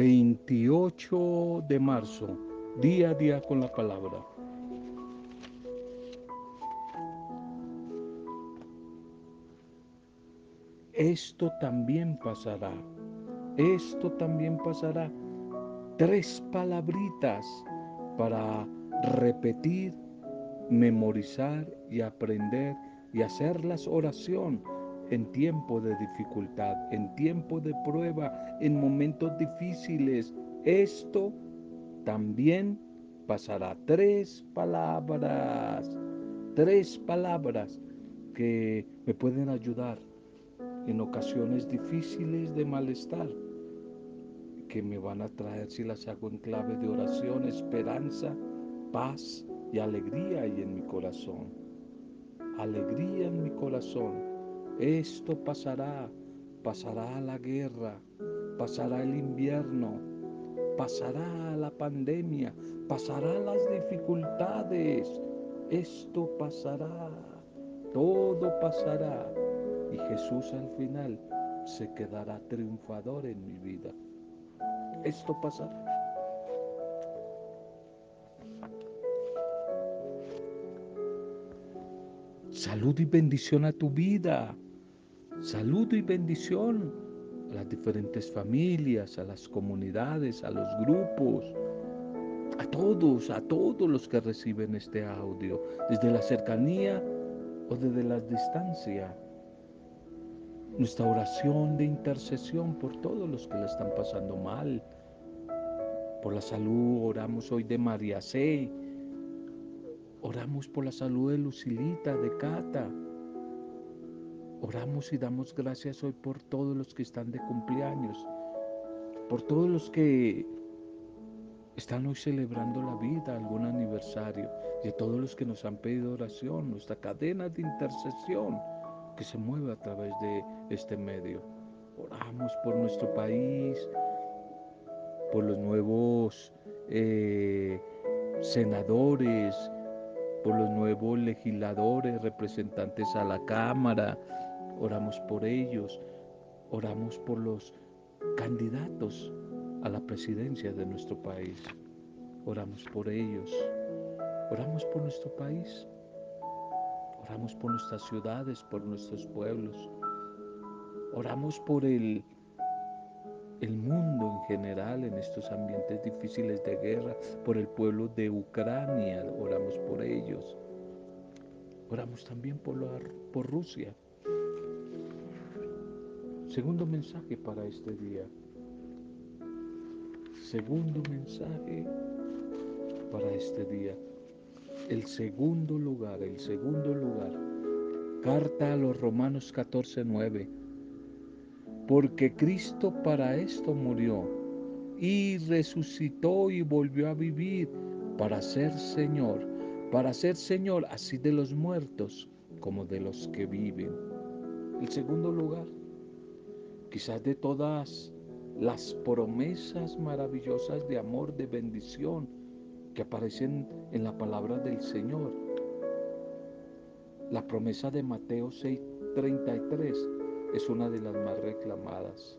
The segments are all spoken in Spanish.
28 de marzo, día a día con la palabra. Esto también pasará, esto también pasará. Tres palabritas para repetir, memorizar y aprender y hacer las oración en tiempo de dificultad, en tiempo de prueba, en momentos difíciles. Esto también pasará. Tres palabras, tres palabras que me pueden ayudar en ocasiones difíciles de malestar, que me van a traer si las hago en clave de oración, esperanza, paz y alegría y en mi corazón. Alegría en mi corazón esto pasará, pasará la guerra, pasará el invierno, pasará la pandemia, pasará las dificultades. Esto pasará, todo pasará. Y Jesús al final se quedará triunfador en mi vida. Esto pasará. Salud y bendición a tu vida. Saludo y bendición a las diferentes familias, a las comunidades, a los grupos, a todos, a todos los que reciben este audio, desde la cercanía o desde la distancia. Nuestra oración de intercesión por todos los que la están pasando mal. Por la salud oramos hoy de María C. Oramos por la salud de Lucilita, de Cata Oramos y damos gracias hoy por todos los que están de cumpleaños, por todos los que están hoy celebrando la vida, algún aniversario, y de todos los que nos han pedido oración, nuestra cadena de intercesión que se mueve a través de este medio. Oramos por nuestro país, por los nuevos eh, senadores, por los nuevos legisladores, representantes a la Cámara, oramos por ellos, oramos por los candidatos a la presidencia de nuestro país, oramos por ellos, oramos por nuestro país, oramos por nuestras ciudades, por nuestros pueblos, oramos por el, el mundo en general en estos ambientes difíciles de guerra, por el pueblo de Ucrania, oramos por ellos. Oramos también por, por Rusia, Segundo mensaje para este día. Segundo mensaje para este día. El segundo lugar, el segundo lugar. Carta a los Romanos 14, 9. Porque Cristo para esto murió y resucitó y volvió a vivir para ser Señor, para ser Señor así de los muertos como de los que viven. El segundo lugar, quizás de todas las promesas maravillosas de amor, de bendición que aparecen en la palabra del Señor. La promesa de Mateo 6:33 es una de las más reclamadas.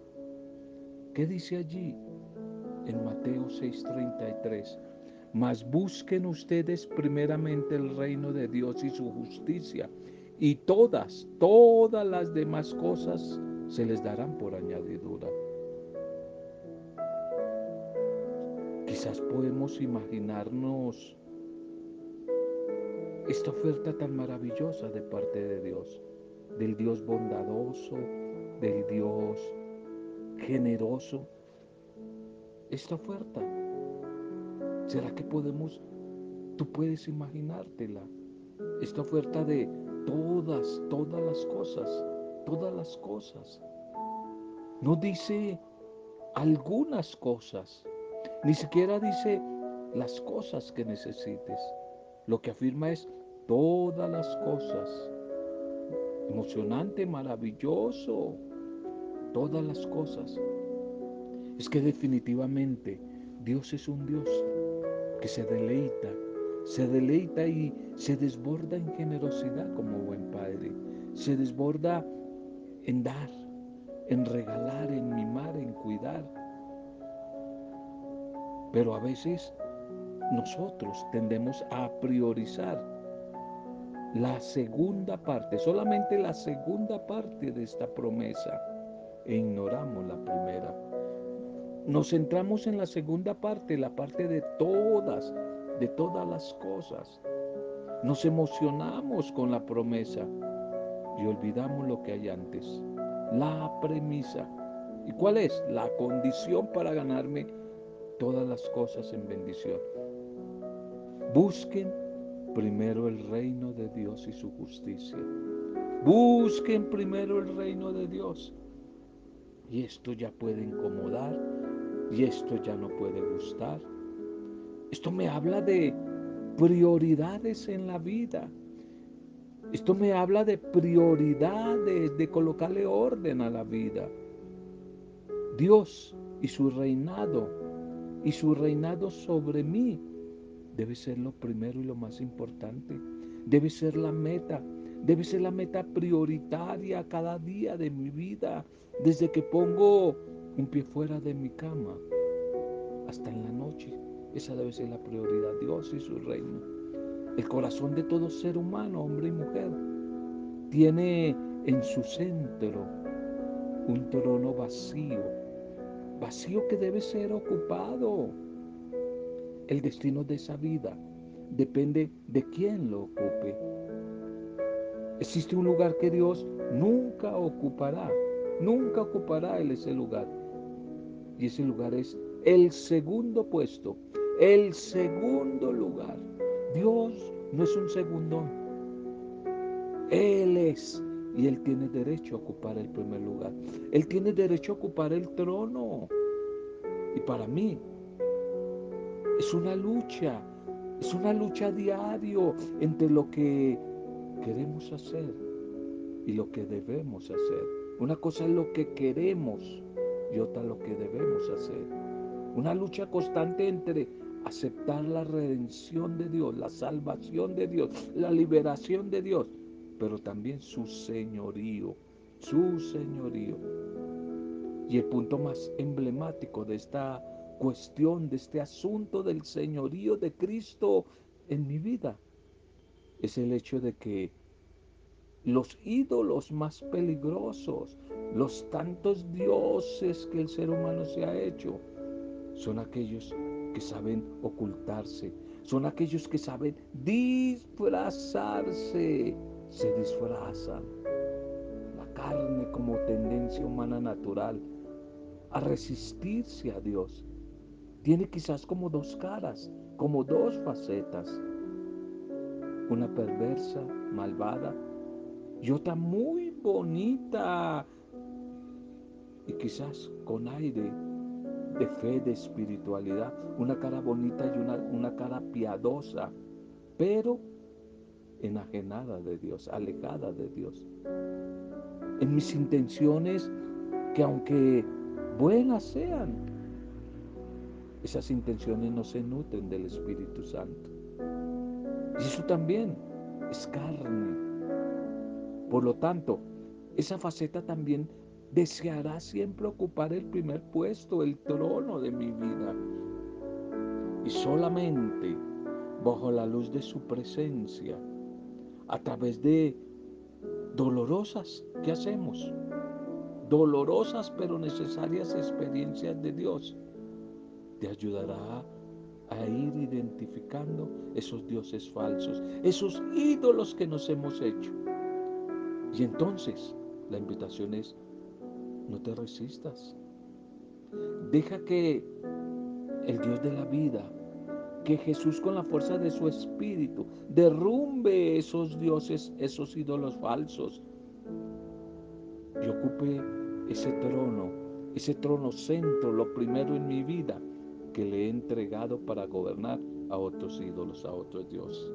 ¿Qué dice allí en Mateo 6:33? Mas busquen ustedes primeramente el reino de Dios y su justicia, y todas, todas las demás cosas se les darán por añadidura. Quizás podemos imaginarnos esta oferta tan maravillosa de parte de Dios, del Dios bondadoso, del Dios generoso. Esta oferta, ¿será que podemos, tú puedes imaginártela? Esta oferta de todas, todas las cosas todas las cosas. No dice algunas cosas, ni siquiera dice las cosas que necesites. Lo que afirma es todas las cosas. Emocionante, maravilloso, todas las cosas. Es que definitivamente Dios es un Dios que se deleita, se deleita y se desborda en generosidad como buen Padre. Se desborda en dar, en regalar, en mimar, en cuidar. Pero a veces nosotros tendemos a priorizar la segunda parte, solamente la segunda parte de esta promesa e ignoramos la primera. Nos centramos en la segunda parte, la parte de todas, de todas las cosas. Nos emocionamos con la promesa y olvidamos lo que hay antes, la premisa. ¿Y cuál es? La condición para ganarme todas las cosas en bendición. Busquen primero el reino de Dios y su justicia. Busquen primero el reino de Dios. Y esto ya puede incomodar y esto ya no puede gustar. Esto me habla de prioridades en la vida. Esto me habla de prioridades, de colocarle orden a la vida. Dios y su reinado, y su reinado sobre mí, debe ser lo primero y lo más importante. Debe ser la meta, debe ser la meta prioritaria cada día de mi vida, desde que pongo un pie fuera de mi cama hasta en la noche. Esa debe ser la prioridad, Dios y su reino. El corazón de todo ser humano, hombre y mujer, tiene en su centro un trono vacío, vacío que debe ser ocupado. El destino de esa vida depende de quién lo ocupe. Existe un lugar que Dios nunca ocupará, nunca ocupará Él ese lugar. Y ese lugar es el segundo puesto, el segundo lugar. Dios no es un segundón. Él es y Él tiene derecho a ocupar el primer lugar. Él tiene derecho a ocupar el trono. Y para mí es una lucha, es una lucha diario entre lo que queremos hacer y lo que debemos hacer. Una cosa es lo que queremos y otra lo que debemos hacer. Una lucha constante entre aceptar la redención de Dios, la salvación de Dios, la liberación de Dios, pero también su señorío, su señorío. Y el punto más emblemático de esta cuestión, de este asunto del señorío de Cristo en mi vida, es el hecho de que los ídolos más peligrosos, los tantos dioses que el ser humano se ha hecho, son aquellos que saben ocultarse, son aquellos que saben disfrazarse, se disfrazan. La carne como tendencia humana natural a resistirse a Dios. Tiene quizás como dos caras, como dos facetas. Una perversa, malvada, y otra muy bonita y quizás con aire de fe, de espiritualidad, una cara bonita y una, una cara piadosa, pero enajenada de Dios, alejada de Dios. En mis intenciones, que aunque buenas sean, esas intenciones no se nutren del Espíritu Santo. Y eso también es carne. Por lo tanto, esa faceta también deseará siempre ocupar el primer puesto, el trono de mi vida. Y solamente bajo la luz de su presencia, a través de dolorosas, ¿qué hacemos? Dolorosas pero necesarias experiencias de Dios, te ayudará a ir identificando esos dioses falsos, esos ídolos que nos hemos hecho. Y entonces la invitación es no te resistas. Deja que el Dios de la vida, que Jesús con la fuerza de su espíritu derrumbe esos dioses, esos ídolos falsos y ocupe ese trono, ese trono centro, lo primero en mi vida que le he entregado para gobernar a otros ídolos, a otros dioses.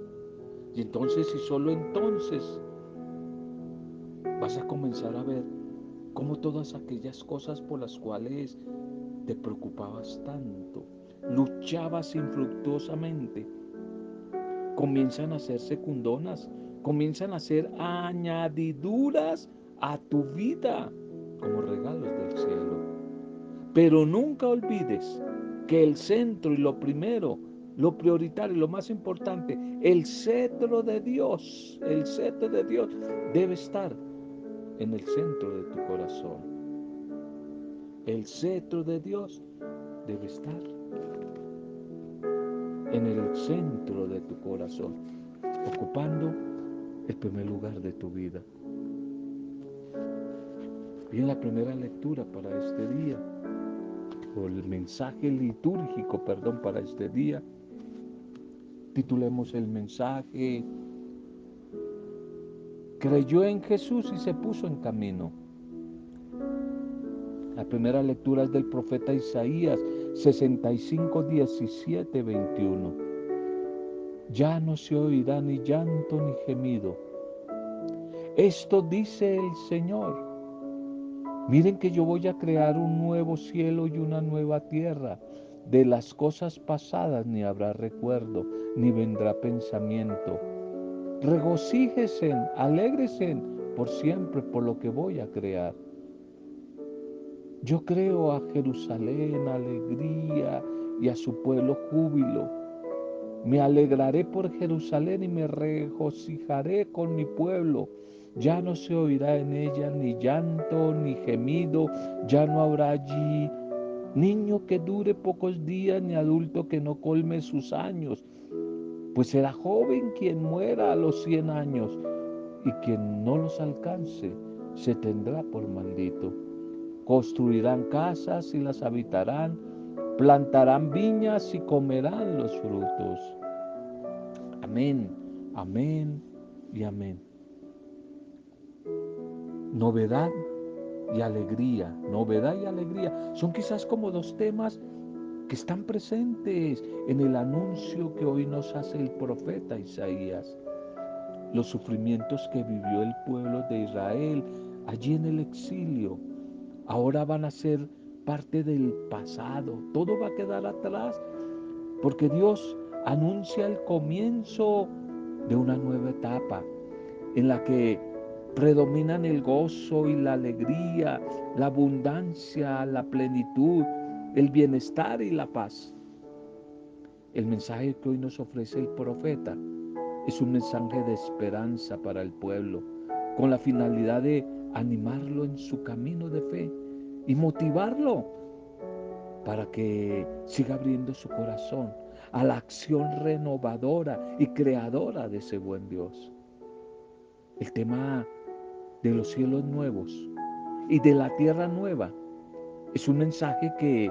Y entonces y solo entonces vas a comenzar a ver cómo todas aquellas cosas por las cuales te preocupabas tanto, luchabas infructuosamente, comienzan a ser secundonas, comienzan a ser añadiduras a tu vida como regalos del cielo. Pero nunca olvides que el centro y lo primero, lo prioritario, lo más importante, el cetro de Dios, el cetro de Dios debe estar en el centro de tu corazón. El cetro de Dios debe estar en el centro de tu corazón, ocupando el primer lugar de tu vida. Bien, la primera lectura para este día, o el mensaje litúrgico, perdón, para este día, titulemos el mensaje, creyó en Jesús y se puso en camino. La primera lectura es del profeta Isaías 65, 17, 21. Ya no se oirá ni llanto ni gemido. Esto dice el Señor. Miren que yo voy a crear un nuevo cielo y una nueva tierra. De las cosas pasadas ni habrá recuerdo, ni vendrá pensamiento. Regocíjesen, alegresen por siempre por lo que voy a crear. Yo creo a Jerusalén alegría y a su pueblo júbilo. Me alegraré por Jerusalén y me regocijaré con mi pueblo. Ya no se oirá en ella ni llanto ni gemido, ya no habrá allí niño que dure pocos días ni adulto que no colme sus años, pues será joven quien muera a los cien años y quien no los alcance se tendrá por maldito. Construirán casas y las habitarán, plantarán viñas y comerán los frutos. Amén, amén y amén. Novedad y alegría, novedad y alegría. Son quizás como dos temas que están presentes en el anuncio que hoy nos hace el profeta Isaías. Los sufrimientos que vivió el pueblo de Israel allí en el exilio, ahora van a ser parte del pasado. Todo va a quedar atrás porque Dios anuncia el comienzo de una nueva etapa en la que predominan el gozo y la alegría, la abundancia, la plenitud, el bienestar y la paz. El mensaje que hoy nos ofrece el profeta es un mensaje de esperanza para el pueblo, con la finalidad de animarlo en su camino de fe y motivarlo para que siga abriendo su corazón a la acción renovadora y creadora de ese buen Dios. El tema de los cielos nuevos y de la tierra nueva es un mensaje que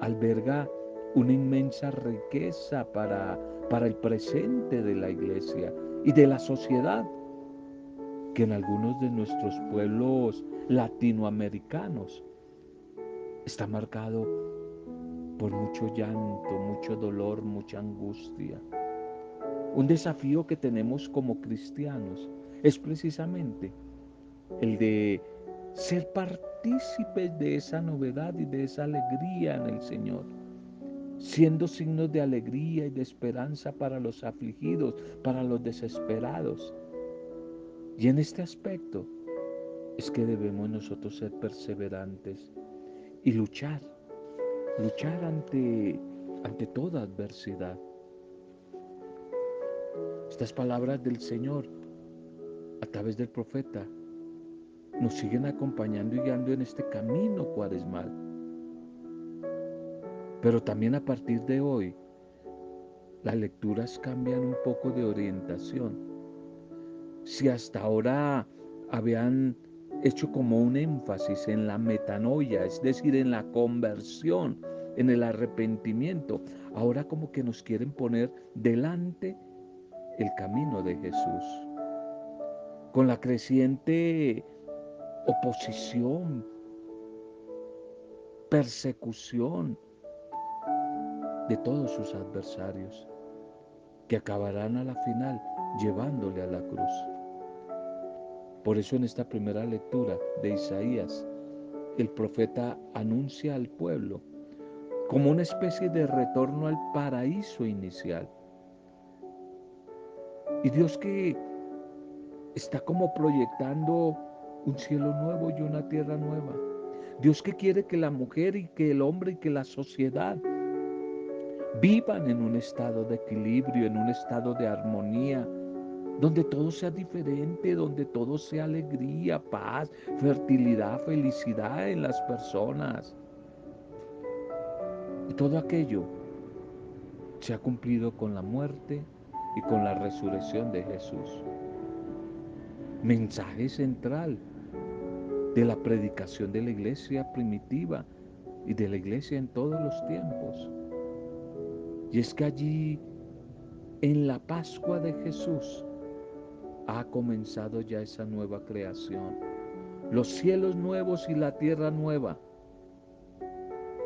alberga una inmensa riqueza para, para el presente de la iglesia y de la sociedad que en algunos de nuestros pueblos latinoamericanos está marcado por mucho llanto, mucho dolor, mucha angustia. Un desafío que tenemos como cristianos es precisamente el de ser partícipes de esa novedad y de esa alegría en el Señor, siendo signos de alegría y de esperanza para los afligidos, para los desesperados. Y en este aspecto es que debemos nosotros ser perseverantes y luchar, luchar ante, ante toda adversidad. Estas palabras del Señor a través del profeta nos siguen acompañando y guiando en este camino cuaresmal. Pero también a partir de hoy, las lecturas cambian un poco de orientación. Si hasta ahora habían hecho como un énfasis en la metanoia, es decir, en la conversión, en el arrepentimiento, ahora como que nos quieren poner delante el camino de Jesús. Con la creciente oposición, persecución de todos sus adversarios, que acabarán a la final llevándole a la cruz. Por eso en esta primera lectura de Isaías, el profeta anuncia al pueblo como una especie de retorno al paraíso inicial. Y Dios que está como proyectando un cielo nuevo y una tierra nueva. Dios que quiere que la mujer y que el hombre y que la sociedad Vivan en un estado de equilibrio, en un estado de armonía, donde todo sea diferente, donde todo sea alegría, paz, fertilidad, felicidad en las personas. Y todo aquello se ha cumplido con la muerte y con la resurrección de Jesús. Mensaje central de la predicación de la iglesia primitiva y de la iglesia en todos los tiempos. Y es que allí, en la Pascua de Jesús, ha comenzado ya esa nueva creación. Los cielos nuevos y la tierra nueva.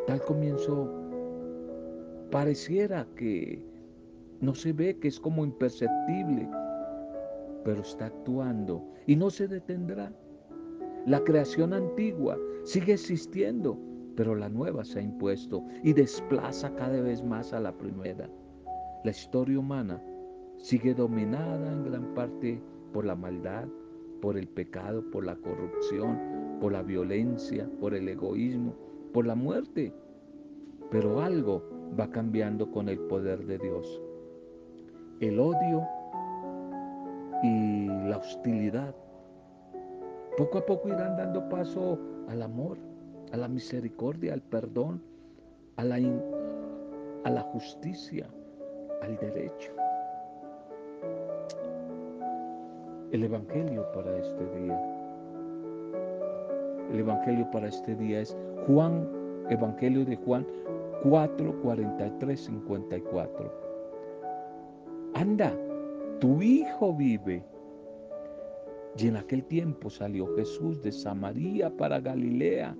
Tal comienzo pareciera que no se ve, que es como imperceptible, pero está actuando y no se detendrá. La creación antigua sigue existiendo, pero la nueva se ha impuesto y desplaza cada vez más a la primera. La historia humana sigue dominada en gran parte por la maldad, por el pecado, por la corrupción, por la violencia, por el egoísmo, por la muerte. Pero algo va cambiando con el poder de Dios. El odio y la hostilidad poco a poco irán dando paso al amor, a la misericordia, al perdón, a la, justicia, al derecho. El Evangelio para este día. El Evangelio para este día es Juan, Evangelio de Juan 4, 43, 54. Anda, tu hijo vive. Y en aquel tiempo salió Jesús de Samaria para Galilea.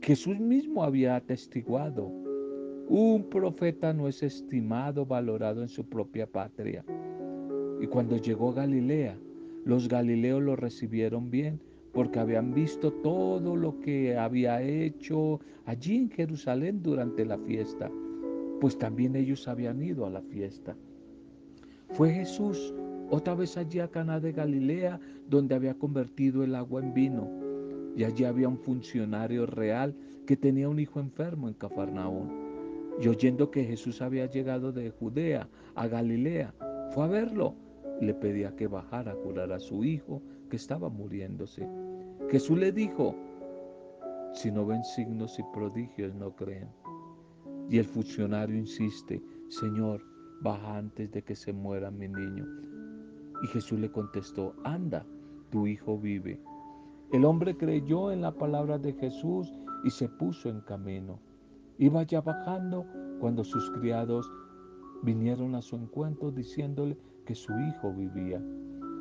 Jesús mismo había atestiguado, un profeta no es estimado, valorado en su propia patria. Y cuando llegó a Galilea, los galileos lo recibieron bien porque habían visto todo lo que había hecho allí en Jerusalén durante la fiesta, pues también ellos habían ido a la fiesta. Fue Jesús otra vez allí a Caná de Galilea, donde había convertido el agua en vino. Y allí había un funcionario real que tenía un hijo enfermo en Cafarnaún. Y oyendo que Jesús había llegado de Judea a Galilea, fue a verlo. Le pedía que bajara a curar a su hijo que estaba muriéndose. Jesús le dijo, si no ven signos y prodigios no creen. Y el funcionario insiste, Señor, baja antes de que se muera mi niño. Y Jesús le contestó, anda, tu hijo vive. El hombre creyó en la palabra de Jesús y se puso en camino. Iba ya bajando cuando sus criados vinieron a su encuentro diciéndole que su hijo vivía.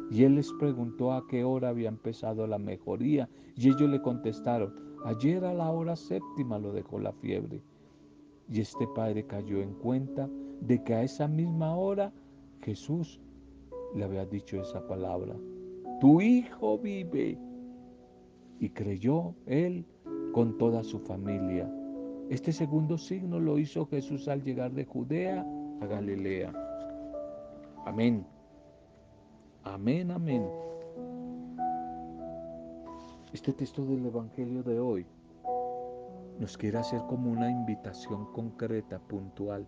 Y él les preguntó a qué hora había empezado la mejoría y ellos le contestaron, ayer a la hora séptima lo dejó la fiebre. Y este padre cayó en cuenta de que a esa misma hora Jesús le había dicho esa palabra. Tu hijo vive. Y creyó él con toda su familia. Este segundo signo lo hizo Jesús al llegar de Judea a Galilea. Amén. Amén, amén. Este texto del Evangelio de hoy nos quiere hacer como una invitación concreta, puntual.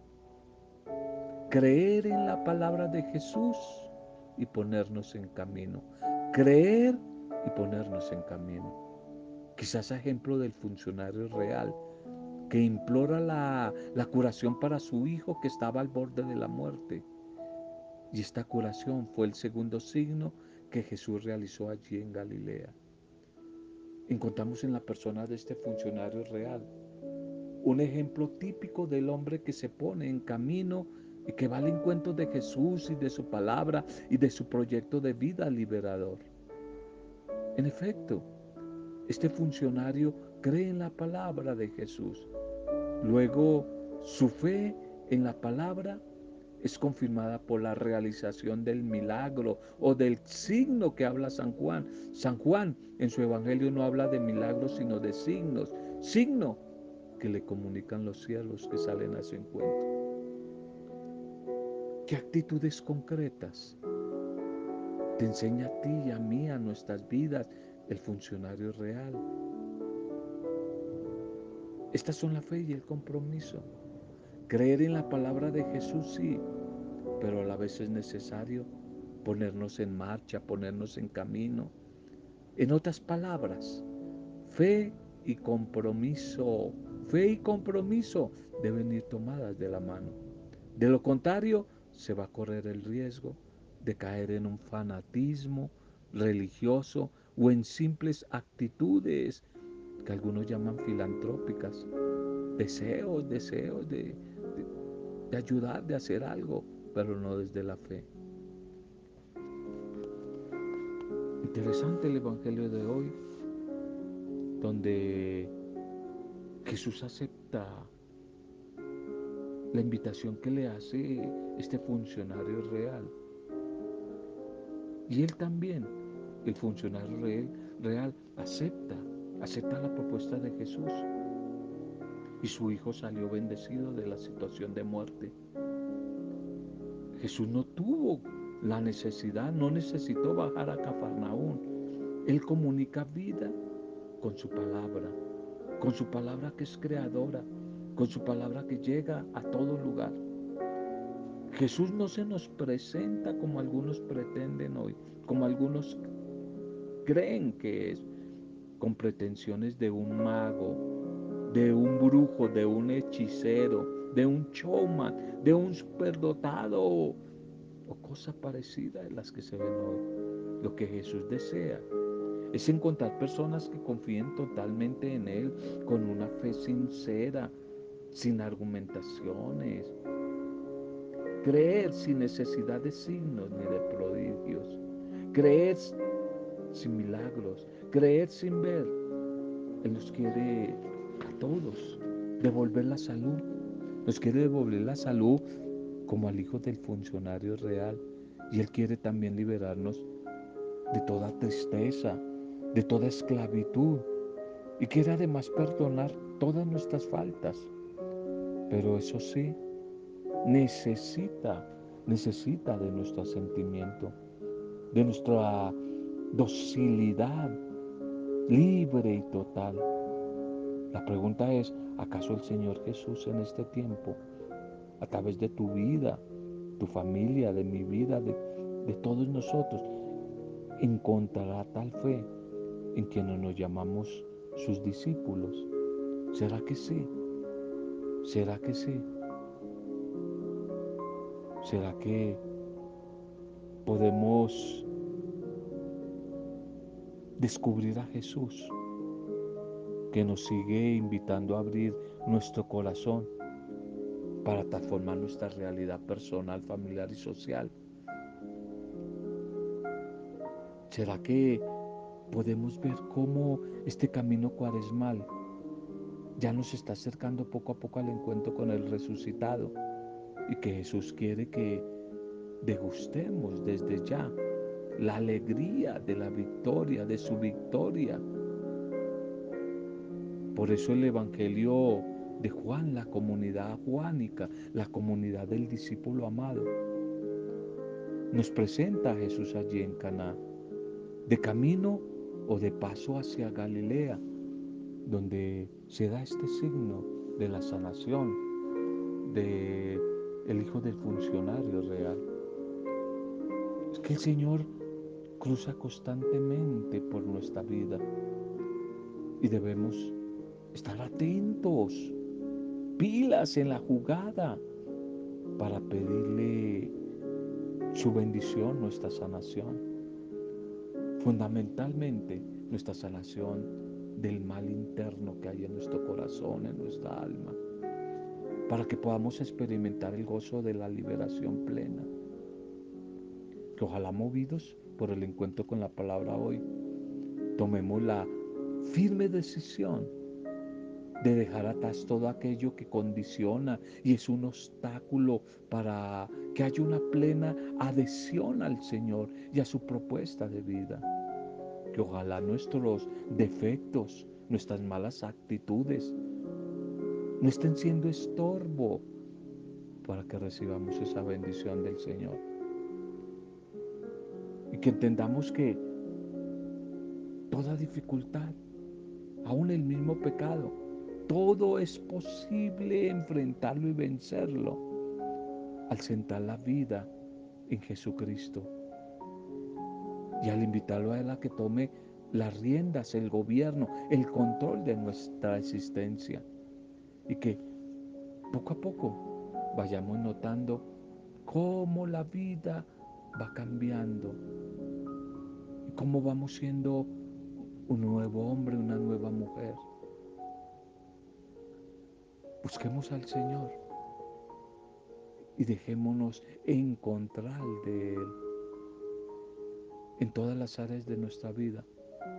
Creer en la palabra de Jesús y ponernos en camino. Creer y ponernos en camino. Quizás ejemplo del funcionario real que implora la, la curación para su hijo que estaba al borde de la muerte. Y esta curación fue el segundo signo que Jesús realizó allí en Galilea. Encontramos en la persona de este funcionario real un ejemplo típico del hombre que se pone en camino y que va al encuentro de Jesús y de su palabra y de su proyecto de vida liberador. En efecto, este funcionario cree en la palabra de Jesús. Luego, su fe en la palabra es confirmada por la realización del milagro o del signo que habla San Juan. San Juan en su evangelio no habla de milagros, sino de signos. Signo que le comunican los cielos que salen a su encuentro. ¿Qué actitudes concretas te enseña a ti y a mí, a nuestras vidas, el funcionario real? Estas son la fe y el compromiso. Creer en la palabra de Jesús, sí, pero a la vez es necesario ponernos en marcha, ponernos en camino. En otras palabras, fe y compromiso, fe y compromiso deben ir tomadas de la mano. De lo contrario, se va a correr el riesgo de caer en un fanatismo religioso o en simples actitudes que algunos llaman filantrópicas, deseos, deseos de, de, ayudar, de hacer algo, pero no desde la fe. Interesante el Evangelio de hoy, donde Jesús acepta la invitación que le hace este funcionario real. Y él también, el funcionario real, acepta, acepta la propuesta de Jesús. Y su hijo salió bendecido de la situación de muerte. Jesús no tuvo la necesidad, no necesitó bajar a Cafarnaún. Él comunica vida con su palabra, con su palabra que es creadora, con su palabra que llega a todo lugar. Jesús no se nos presenta como algunos pretenden hoy, como algunos creen que es, con pretensiones de un mago, de un brujo, de un hechicero, de un showman, de un superdotado o cosa parecida a las que se ven hoy. Lo que Jesús desea es encontrar personas que confíen totalmente en Él, con una fe sincera, sin argumentaciones. Creer sin necesidad de signos ni de prodigios. Creer sin milagros. Creer sin ver. Él nos quiere a todos devolver la salud. Nos quiere devolver la salud como al hijo del funcionario real. Y Él quiere también liberarnos de toda tristeza, de toda esclavitud. Y quiere además perdonar todas nuestras faltas. Pero eso sí, necesita, necesita de nuestro sentimiento, de nuestra docilidad libre y total. La pregunta es, ¿acaso el Señor Jesús en este tiempo, a través de tu vida, tu familia, de mi vida, de, de todos nosotros, encontrará tal fe en quienes nos llamamos sus discípulos? ¿Será que sí? ¿Será que sí? ¿Será que podemos descubrir a Jesús que nos sigue invitando a abrir nuestro corazón para transformar nuestra realidad personal, familiar y social? ¿Será que podemos ver cómo este camino cuaresmal ya nos está acercando poco a poco al encuentro con el resucitado y que Jesús quiere que degustemos desde ya la alegría de la victoria, de su victoria. Por eso el Evangelio de Juan, la comunidad juánica, la comunidad del discípulo amado, nos presenta a Jesús allí en Caná, de camino o de paso hacia Galilea, donde se da este signo de la sanación de el hijo del funcionario real. Es que el Señor cruza constantemente por nuestra vida y debemos estar atentos, pilas en la jugada para pedirle su bendición, nuestra sanación. Fundamentalmente nuestra sanación del mal interno que hay en nuestro corazón, en nuestra alma, para que podamos experimentar el gozo de la liberación plena. Que ojalá movidos por el encuentro con la palabra hoy, tomemos la firme decisión de dejar atrás todo aquello que condiciona y es un obstáculo para que haya una plena adhesión al Señor y a su propuesta de vida que ojalá nuestros defectos, nuestras malas actitudes, no estén siendo estorbo para que recibamos esa bendición del Señor. Y que entendamos que toda dificultad, aún el mismo pecado, todo es posible enfrentarlo y vencerlo al sentar la vida en Jesucristo y al invitarlo a Él a que tome las riendas, el gobierno, el control de nuestra existencia y que poco a poco vayamos notando cómo la vida va cambiando y cómo vamos siendo un nuevo hombre, una nueva mujer. Busquemos al Señor y dejémonos encontrar de Él en todas las áreas de nuestra vida,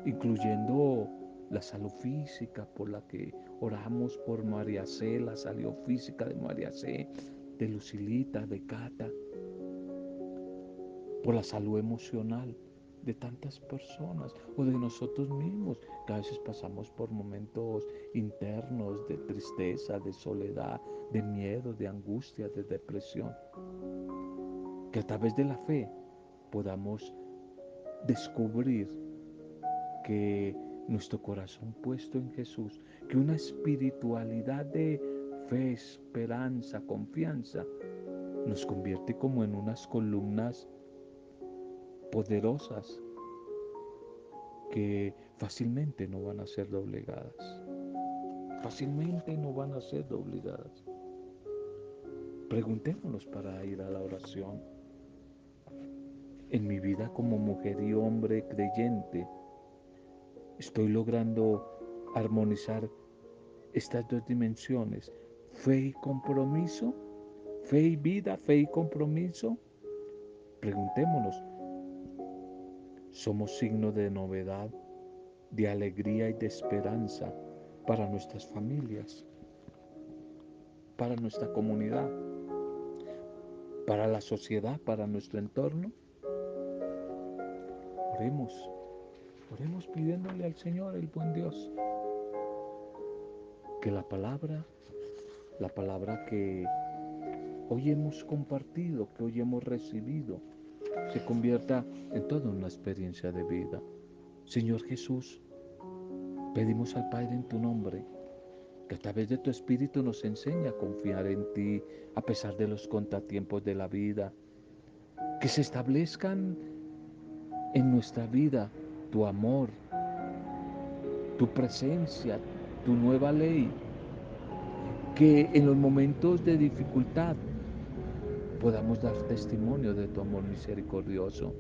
incluyendo la salud física por la que oramos por María C, la salud física de María C, de Lucilita, de Cata, por la salud emocional de tantas personas o de nosotros mismos, que a veces pasamos por momentos internos de tristeza, de soledad, de miedo, de angustia, de depresión. Que a través de la fe podamos descubrir que nuestro corazón puesto en Jesús, que una espiritualidad de fe, esperanza, confianza, nos convierte como en unas columnas poderosas que fácilmente no van a ser doblegadas. Fácilmente no van a ser doblegadas. Preguntémonos para ir a la oración. En mi vida como mujer y hombre creyente, estoy logrando armonizar estas dos dimensiones, fe y compromiso, fe y vida, fe y compromiso. Preguntémonos, somos signo de novedad, de alegría y de esperanza para nuestras familias, para nuestra comunidad, para la sociedad, para nuestro entorno. Oremos, oremos pidiéndole al Señor, el buen Dios, que la palabra, la palabra que hoy hemos compartido, que hoy hemos recibido, se convierta en toda una experiencia de vida. Señor Jesús, pedimos al Padre en tu nombre que a través de tu Espíritu nos enseñe a confiar en ti a pesar de los contratiempos de la vida, que se establezcan en nuestra vida tu amor, tu presencia, tu nueva ley, que en los momentos de dificultad podamos dar testimonio de tu amor misericordioso.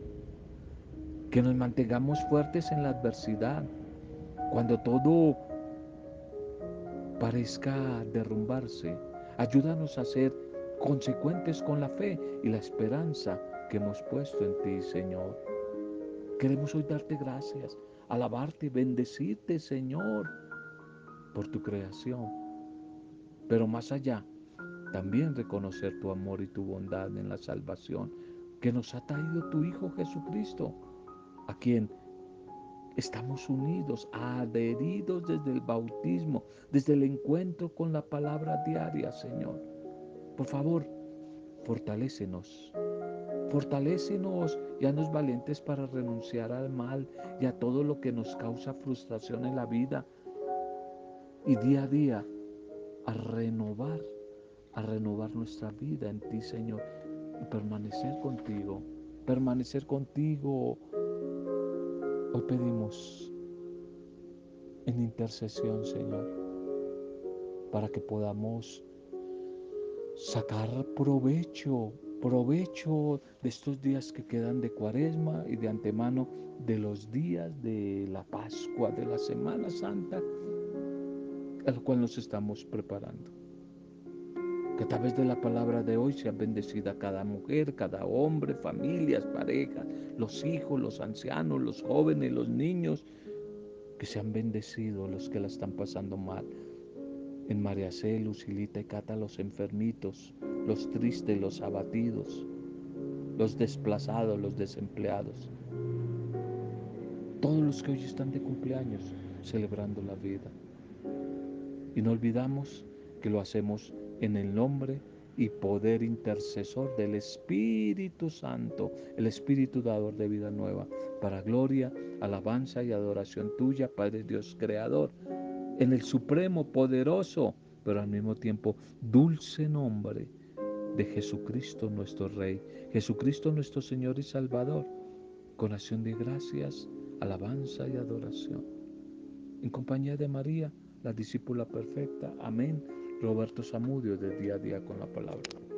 Que nos mantengamos fuertes en la adversidad, cuando todo parezca derrumbarse. Ayúdanos a ser consecuentes con la fe y la esperanza que hemos puesto en ti, Señor. Queremos hoy darte gracias, alabarte, bendecirte, Señor, por tu creación. Pero más allá, también reconocer tu amor y tu bondad en la salvación que nos ha traído tu Hijo Jesucristo, a quien estamos unidos, adheridos desde el bautismo, desde el encuentro con la palabra diaria, Señor. Por favor, fortalécenos, fortalécenos y haznos valientes para renunciar al mal y a todo lo que nos causa frustración en la vida y día a día a renovar a renovar nuestra vida en ti, Señor, y permanecer contigo, permanecer contigo. Hoy pedimos en intercesión, Señor, para que podamos sacar provecho, provecho de estos días que quedan de cuaresma y de antemano de los días de la Pascua, de la Semana Santa, al cual nos estamos preparando. Que a través de la palabra de hoy sea bendecida cada mujer, cada hombre, familias, parejas, los hijos, los ancianos, los jóvenes, los niños. Que sean bendecidos los que la están pasando mal. En María C, Lucilita y Cata, los enfermitos, los tristes, los abatidos, los desplazados, los desempleados. Todos los que hoy están de cumpleaños celebrando la vida. Y no olvidamos que lo hacemos en el nombre y poder intercesor del Espíritu Santo, el Espíritu dador de vida nueva, para gloria, alabanza y adoración tuya, Padre Dios Creador, en el supremo, poderoso, pero al mismo tiempo dulce nombre de Jesucristo nuestro Rey, Jesucristo nuestro Señor y Salvador, con acción de gracias, alabanza y adoración. En compañía de María, la discípula perfecta. Amén. Roberto Zamudio de día a día con la palabra.